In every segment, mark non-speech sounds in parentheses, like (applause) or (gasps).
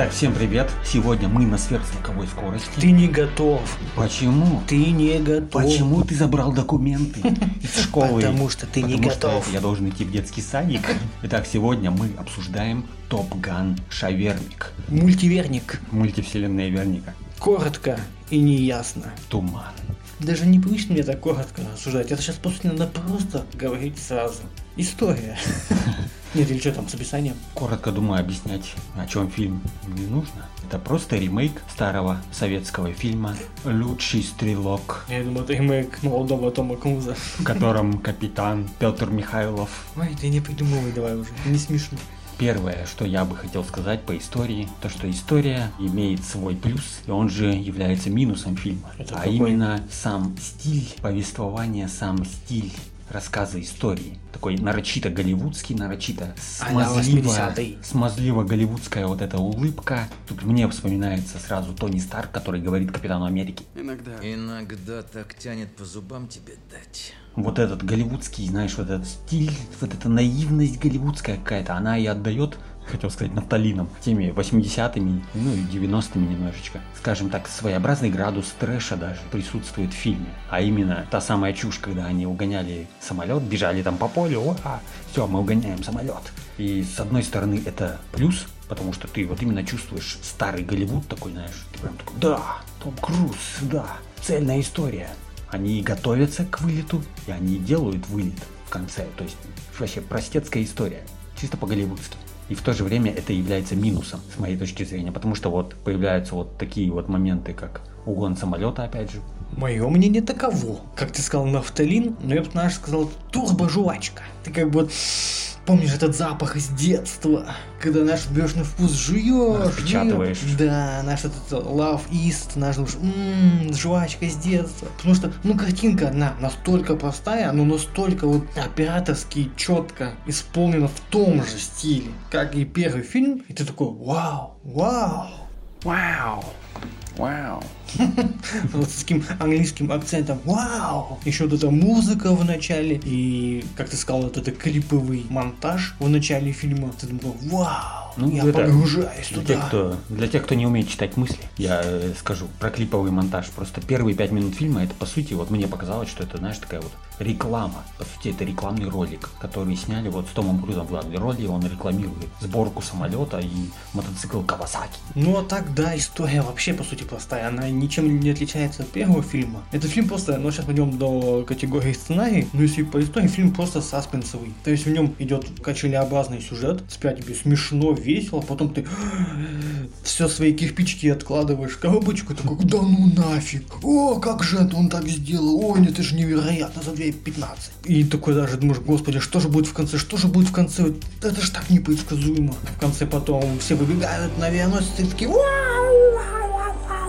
Итак, всем привет. Сегодня мы на сверхзвуковой скорости. Ты не готов. Почему? Ты не готов. Почему ты забрал документы (laughs) из школы? Потому что ты не готов. я должен идти в детский садик. Итак, сегодня мы обсуждаем Топ Ган Шаверник. Мультиверник. Мультивселенная Верника. Коротко и неясно. Туман. Даже не привычно мне так коротко рассуждать. Это сейчас, по сути, надо просто говорить сразу. История. (laughs) Нет, или что там с описанием? Коротко думаю объяснять, о чем фильм не нужно. Это просто ремейк старого советского фильма «Лучший стрелок», Я думаю, это ремейк молодого Тома Круза. в котором капитан Петр Михайлов Ой, ты не придумывай давай уже. Не смешно. Первое, что я бы хотел сказать по истории, то что история имеет свой плюс, и он же является минусом фильма. Это а какой? именно сам стиль повествования, сам стиль рассказа истории. Такой нарочито голливудский, нарочито А-ля смазливо, 80-й. смазливо голливудская вот эта улыбка. Тут мне вспоминается сразу Тони Старк, который говорит Капитану Америки. Иногда. Иногда так тянет по зубам тебе дать. Вот этот голливудский, знаешь, вот этот стиль, вот эта наивность голливудская какая-то, она и отдает, хотел сказать, нафталином, теми 80-ми, ну и 90-ми немножечко. Скажем так, своеобразный градус трэша даже присутствует в фильме. А именно та самая чушь, когда они угоняли самолет, бежали там по полю, ура, все, мы угоняем самолет. И с одной стороны это плюс, потому что ты вот именно чувствуешь старый Голливуд такой, знаешь, ты прям такой, да, Том Круз, да, цельная история. Они готовятся к вылету, и они делают вылет в конце. То есть вообще простецкая история, чисто по-голливудски. И в то же время это является минусом, с моей точки зрения, потому что вот появляются вот такие вот моменты, как угон самолета, опять же. Мое мнение таково. Как ты сказал, нафталин, но я бы, знаешь, сказал турбожвачка. Ты как бы помнишь этот запах из детства, когда наш на вкус жуешь, Распечатываешь. жуешь. Да, наш этот love east, наш думаешь, ммм, жвачка с детства. Потому что, ну, картинка одна настолько простая, но настолько вот операторски четко исполнена в том же стиле, как и первый фильм, и ты такой, вау, вау. Вау. Вау. (laughs) Вот с таким английским акцентом. Вау! Еще вот эта музыка в начале и, как ты сказал, вот это клиповый монтаж в начале фильма. Ты думал, вау! Ну, я это погружаюсь Для туда. тех, кто, для тех, кто не умеет читать мысли, я э, скажу про клиповый монтаж. Просто первые пять минут фильма, это по сути, вот мне показалось, что это, знаешь, такая вот реклама. По сути, это рекламный ролик, который сняли вот с Томом Крузом в главной роли. Он рекламирует сборку самолета и мотоцикл Кавасаки. Ну а так, да, история вообще по сути простая. Она ничем не отличается от первого фильма. Этот фильм просто, ну сейчас пойдем до категории сценарий, но если по истории фильм просто саспенсовый. То есть в нем идет качелеобразный сюжет, спят тебе смешно, весело, потом ты (gasps) все свои кирпичики откладываешь в коробочку, такой, да ну нафиг, о, как же это он так сделал, ой, это же невероятно за 2.15. И такой даже думаешь, господи, что же будет в конце, что же будет в конце, это же так непредсказуемо. В конце потом все выбегают на авианосец и такие, вау,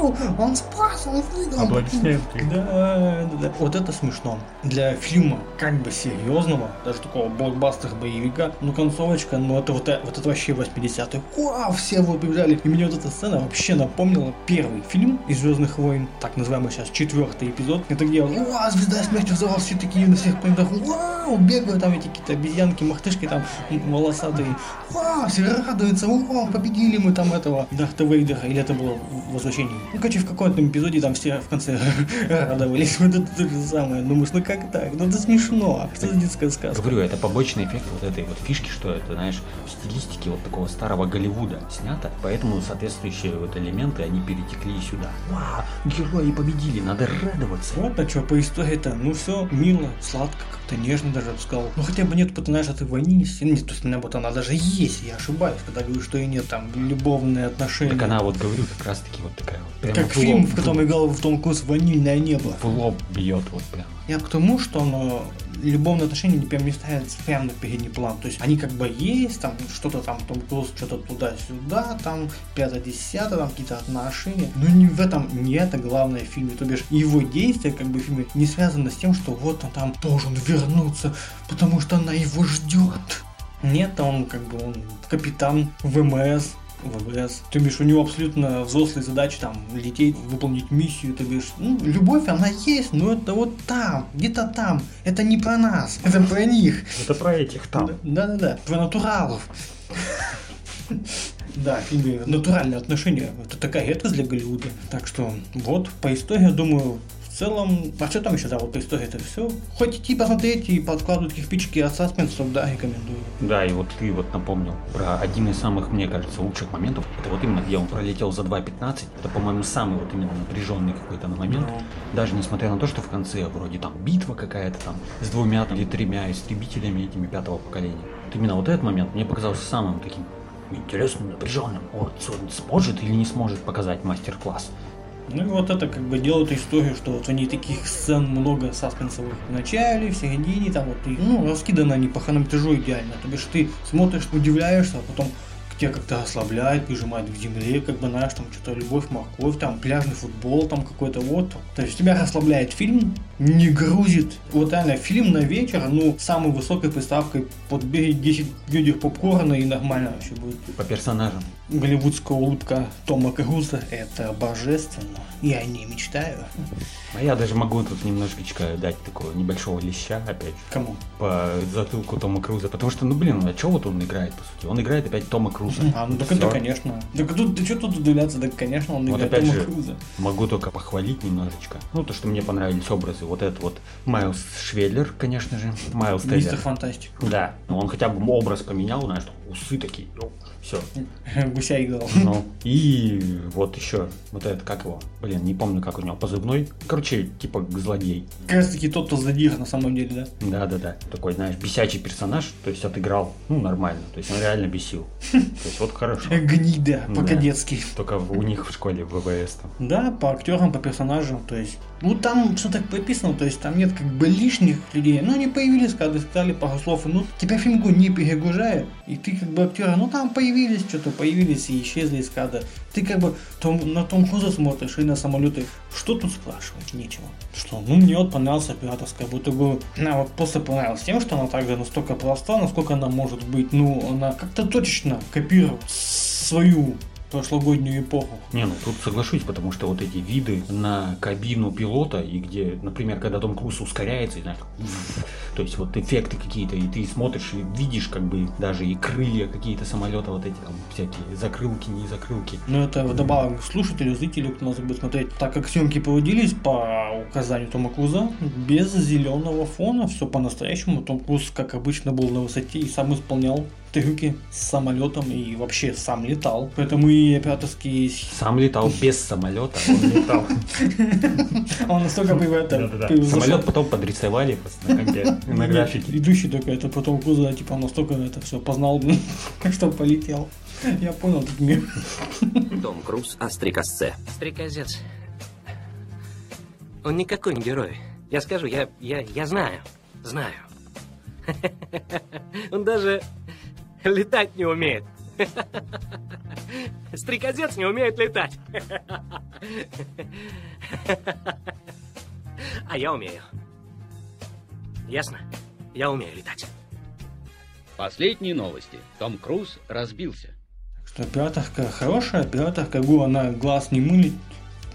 вау, вау, он спас, он выиграл. Аплодисменты. Да, да, да. Вот это смешно. Для фильма как бы серьезного, даже такого блокбастер боевика, ну концовочка, ну это вот, вот это вообще 80-х. Вау, все вот побежали. И мне вот эта сцена вообще напомнила первый фильм из Звездных войн, так называемый сейчас четвертый эпизод. Это где, вау, звезда смерти взорвалась, все такие на всех планетах, вау, бегают там эти какие-то обезьянки, мартышки там волосатые. Вау, все радуются, вау, победили мы там этого Дарта Вейдера, или это было в возвращении. Ну, короче, в каком-то эпизоде там все в конце (laughs) радовались. Вот это то же самое. Думаешь, ну как так? Ну это смешно. Что за детская сказка? Говорю, это побочный эффект вот этой вот фишки, что это, знаешь, в стилистике вот такого старого Голливуда снято, поэтому соответствующие вот элементы, они перетекли сюда. Вау, герои победили, надо радоваться. Вот а что по истории-то, ну все мило, сладко, как-то нежно даже сказал. Ну хотя бы нет, потому что ты ваниль, нет, то есть наоборот, она даже есть, я ошибаюсь, когда говорю, что и нет там любовные отношения. Так она вот, говорю, как раз таки вот такая вот. Прямо как в лоб- фильм, в котором играл в Том Круз «Ванильное небо». в лоб бьет вот прям. Я к тому, что оно любовные отношения прям не ставятся прямо на передний план. То есть они как бы есть, там что-то там Том Круз, что-то туда-сюда, там пятое-десятое, там какие-то отношения. Но не в этом, не это главное в фильме. То бишь его действия как бы в фильме не связаны с тем, что вот он там должен вернуться, потому что она его ждет. Нет, он как бы он капитан ВМС, ВВС. То бишь, у него абсолютно взрослые задачи там лететь, выполнить миссию, то бишь, ну, любовь она есть, но это вот там, где-то там. Это не про нас, это про них. Это про этих там. Да-да-да, про натуралов. Да, фильме натуральные отношения. Это такая редкость для Голливуда. Так что вот, по истории, думаю, в целом, а что там еще, да, вот по истории это все. Хоть идти посмотреть и подкладывать кирпичики от саспенсов, да, рекомендую. Да, и вот ты вот напомнил про один из самых, мне кажется, лучших моментов. Это вот именно, где он пролетел за 2.15. Это, по-моему, самый вот именно напряженный какой-то момент. Ну. Даже несмотря на то, что в конце вроде там битва какая-то там с двумя или тремя истребителями этими пятого поколения. Вот именно вот этот момент мне показался самым таким интересным, напряженным. Вот, он сможет или не сможет показать мастер-класс. Ну и вот это как бы делает историю, что вот нее таких сцен много саспенсовых в начале, в середине, там вот, и, ну, раскидано они по хронометражу идеально. То бишь ты смотришь, удивляешься, а потом тебя как-то ослабляет, прижимает к земле, как бы, знаешь, там что-то любовь, морковь, там пляжный футбол, там какой-то вот. То есть тебя расслабляет фильм, не грузит. Вот реально фильм на вечер, ну, самой высокой приставкой подбери 10 видео попкорна и нормально вообще будет. По персонажам. Голливудская улыбка Тома Круза – это божественно. Я о ней мечтаю. А я даже могу тут немножечко дать такого небольшого леща, опять Кому? по затылку Тома Круза. Потому что, ну блин, а что вот он играет, по сути? Он играет опять Тома Круза. А, ну так это, конечно. Так тут, ты что тут удивляться? Так, конечно, он Вот играет опять Тома же, Круза. могу только похвалить немножечко. Ну, то, что мне понравились образы. Вот это вот Майлз Шведлер, конечно же. Майлз Мистер Тейлор. Фантастик. Да, ну, он хотя бы образ поменял, знаешь, усы такие, все. (laughs) Гуся играл. (laughs) Ну, и вот еще, вот этот, как его, блин, не помню, как у него, позывной. Короче, типа злодей. Как раз таки тот, кто задир на самом деле, да? Да-да-да. Такой, знаешь, бесячий персонаж, то есть отыграл, ну, нормально. То есть он реально бесил. То есть вот хорошо. (laughs) Гнида, Да. по-кадетски. Только у них в школе в ВВС там. Да, по актерам, по персонажам, то есть. Ну там все так прописано, то есть там нет как бы лишних людей. Ну они появились, когда сказали пару слов, ну тебя фильм не перегружает. И ты как бы актера, ну там появились, что-то появились и исчезли из кадра. Ты как бы том, на Том Круза смотришь и на самолеты. Что тут спрашивать? Нечего. Что? Ну мне вот понравился операторская будто бы. Она вот просто понравилась тем, что она также настолько проста, насколько она может быть. Ну, она как-то точечно копирует свою прошлогоднюю эпоху. Не, ну тут соглашусь, потому что вот эти виды на кабину пилота, и где, например, когда Том Круз ускоряется, и знаешь, (laughs) то есть вот эффекты какие-то, и ты смотришь и видишь как бы даже и крылья какие-то самолета, вот эти там всякие закрылки, не закрылки. Но это вдобавок к слушателю, зрителю, кто нас будет смотреть, так как съемки проводились по указанию Тома Круза, без зеленого фона, все по-настоящему. Том Круз, как обычно, был на высоте и сам исполнял трюки с самолетом и вообще сам летал. Поэтому и операторские... Сам летал без самолета, он летал. (laughs) Он настолько превратил. Самолет потом подрисовали на графике. Идущий только это потом Круза, типа, он настолько это все познал, (laughs) что полетел. Я понял этот мир. Том Круз о стрекозце. Стрекозец. Он никакой не герой. Я скажу, я, я, я знаю. Знаю. (laughs) Он даже (laughs) летать не умеет. (laughs) Стрекозец не умеет летать. (laughs) А я умею. Ясно? Я умею летать. Последние новости. Том Круз разбился. Что операторка хорошая, операторка ГУ, она глаз не мылит.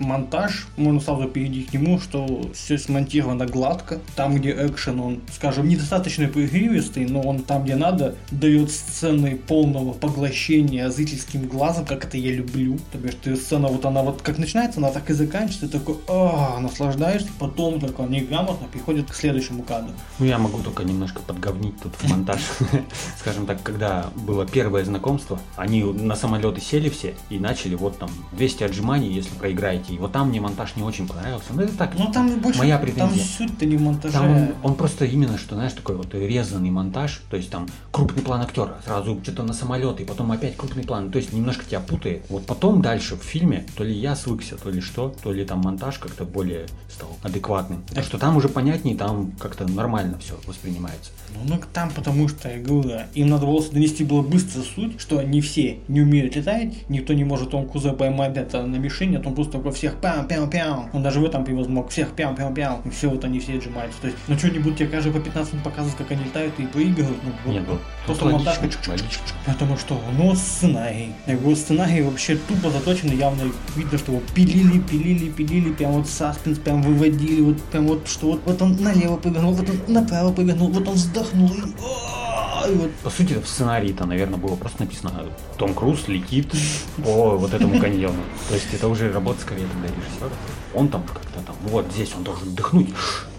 Монтаж, можно сразу перейти к нему, что все смонтировано гладко. Там, где экшен, он, скажем, недостаточно пригривистый, но он там, где надо, дает сцены полного поглощения зрительским глазом, как это я люблю. То бишь, ты сцена, вот она вот как начинается, она так и заканчивается, ты такой, а, наслаждаешься, потом только неграмотно переходит к следующему кадру. Ну, я могу только немножко подговнить тут в монтаж. (laughs) Скажем так, когда было первое знакомство, они на самолеты сели все и начали вот там 200 отжиманий, если проиграете. И вот там мне монтаж не очень понравился. Ну, это так, Ну там больше, моя там претензия. суть-то не в монтаже. Там он, он просто именно, что, знаешь, такой вот резанный монтаж, то есть там крупный план актера, сразу что-то на самолет, и потом опять крупный план, то есть немножко тебя путает. Вот потом дальше в фильме, то ли я свыкся, то ли что, то ли там монтаж как-то более стал адекватным. Так что там уже понятнее, там как-то нормально все воспринимается. Ну, ну, там потому что, я говорю, да, им надо было донести было быстро суть, что не все не умеют летать, никто не может Том Круза поймать это на мишени, а то он просто такой всех пям пям пям Он даже в этом пиво смог всех пям пям пям И все, вот они все отжимаются. То есть, ну что-нибудь тебе каждый по 15 минут показывать, как они летают и проигрывают. Ну, вот Нет, ну, просто тут монтаж. логично, логично. Потому что, ну, сценарий. Говорю, сценарий вообще тупо заточен, явно видно, что его пилили, пилили, пилили, прям вот саспенс прям выводили, вот прям вот, что вот, вот он налево повернул, вот он направо повернул, вот он вздохнул, и вот По сути, в сценарии-то, наверное, было просто написано Том Круз летит по вот этому каньону. То есть это уже работа скорее тогда режиссера. Он там как-то там, вот здесь он должен дыхнуть.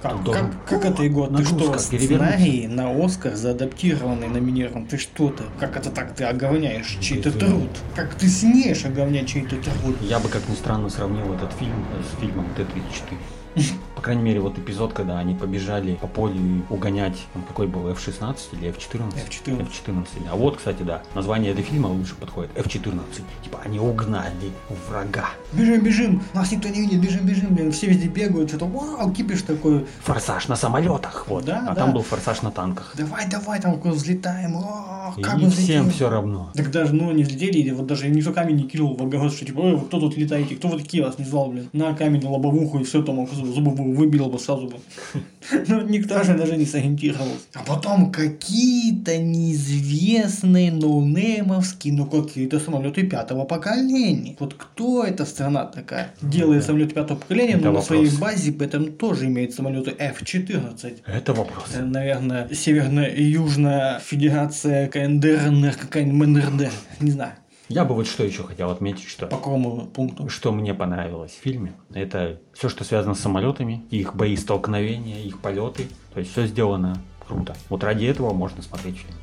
Как, должен- как, это, Егор, ты что, сценарий на Оскар заадаптированный, номинирован? Ты что ты? Как это так ты оговняешь чей-то Это- труд? Как ты смеешь оговнять чей-то труд? Я бы, как ни странно, сравнил этот фильм с фильмом Т-34. (laughs) По крайней мере, вот эпизод, когда они побежали по полю угонять, там какой был, F-16 или F-14? F-14. F-14. А вот, кстати, да, название этого фильма лучше подходит. F-14. Типа, они угнали врага. Бежим, бежим, нас никто не видит, бежим, бежим, блин, все везде бегают, что-то, вау, кипиш такой, Форсаж на самолетах, вот. Да, а да. там был форсаж на танках. давай, давай, там взлетаем, о, как И мы всем взлетим. все равно. Так даже, ну, не взлетели, и вот даже никто камень не кинул в огород, что типа, ой, вы кто тут летаете, кто вы такие, вас не звал, блин, на камень, на лобовуху, и все, там зубы выбил бы сразу бы. (laughs) Ну, никто же даже не сориентировался. А потом какие-то неизвестные ноунеймовские, ну, какие-то самолеты пятого поколения. Вот кто эта страна такая? Делает самолеты пятого поколения, Это но на своей базе при этом тоже имеет самолеты F-14. Это вопрос. Это, наверное, Северно-Южная Федерация КНДР, какая-нибудь МНРД. Не знаю. Я бы вот что еще хотел отметить, что По какому пункту? что мне понравилось в фильме, это все, что связано с самолетами, их бои столкновения, их полеты. То есть все сделано круто. Вот ради этого можно смотреть фильм.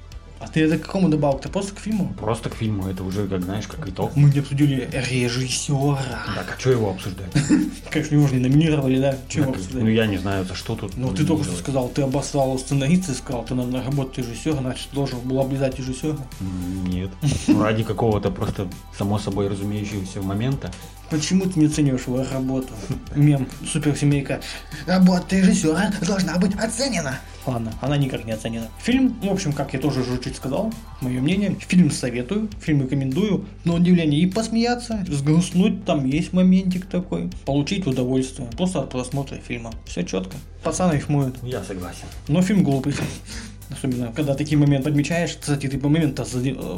А ты это к какому добавил? Ты просто к фильму? Просто к фильму это уже, как знаешь, как итог. Мы не обсудили режиссера. Так, а что его обсуждать? (laughs) Конечно, его же не номинировали, да? Ну, обсуждать? Ну я не знаю, за что тут. Ну, ты только что сказал, ты обоссал сценариста и сказал, ты надо работать режиссера, значит, должен был облизать режиссера. Нет. Ну, ради какого-то просто само собой разумеющегося момента. Почему ты не оцениваешь его работу? Мем, суперсемейка. Работа режиссера должна быть оценена. Ладно, она никак не оценена. Фильм, в общем, как я тоже уже чуть сказал, мое мнение, фильм советую, фильм рекомендую, на удивление и посмеяться, сгрустнуть, там есть моментик такой, получить удовольствие, просто от просмотра фильма. Все четко. Пацаны рифмуют. Я согласен. Но фильм глупый. Особенно, когда такие моменты подмечаешь. Кстати, ты по моменту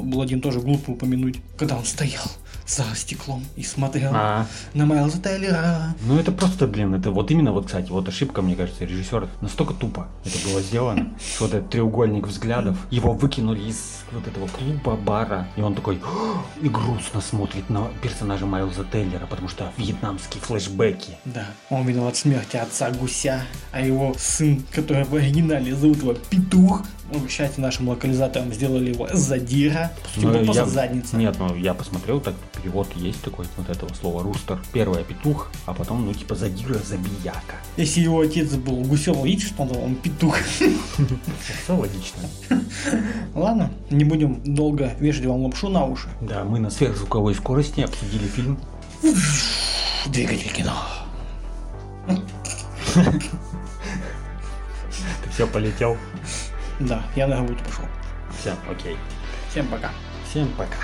был один тоже глупый упомянуть. Когда он стоял за стеклом и смотрел А, на Майлза Тейлера. ну это просто, блин, это вот именно вот, кстати, вот ошибка, мне кажется, режиссера. Настолько тупо это было сделано, (laughs) что вот этот треугольник взглядов, его выкинули из вот этого клуба, бара, и он такой и грустно смотрит на персонажа Майлза Тейлера, потому что вьетнамские флешбеки. Да, он виноват в смерти отца Гуся, а его сын, который в оригинале зовут его Петух, ну, счастью, нашим локализаторам сделали его Задира, Ну, был просто я- задница. Нет, ну я посмотрел, так перевод есть такой вот этого слова рустер. Первое петух, а потом, ну типа задира, забияка. Если его отец был Гусем, видишь, что он, он Петух. (laughs) Все логично. (laughs) Ладно, не будем долго вешать вам лапшу на уши. Да, мы на сверхзвуковой скорости обсудили фильм. Двигатель кино. (laughs) Ты все полетел. Да, я на работу пошел. Все, окей. Всем пока. Всем пока.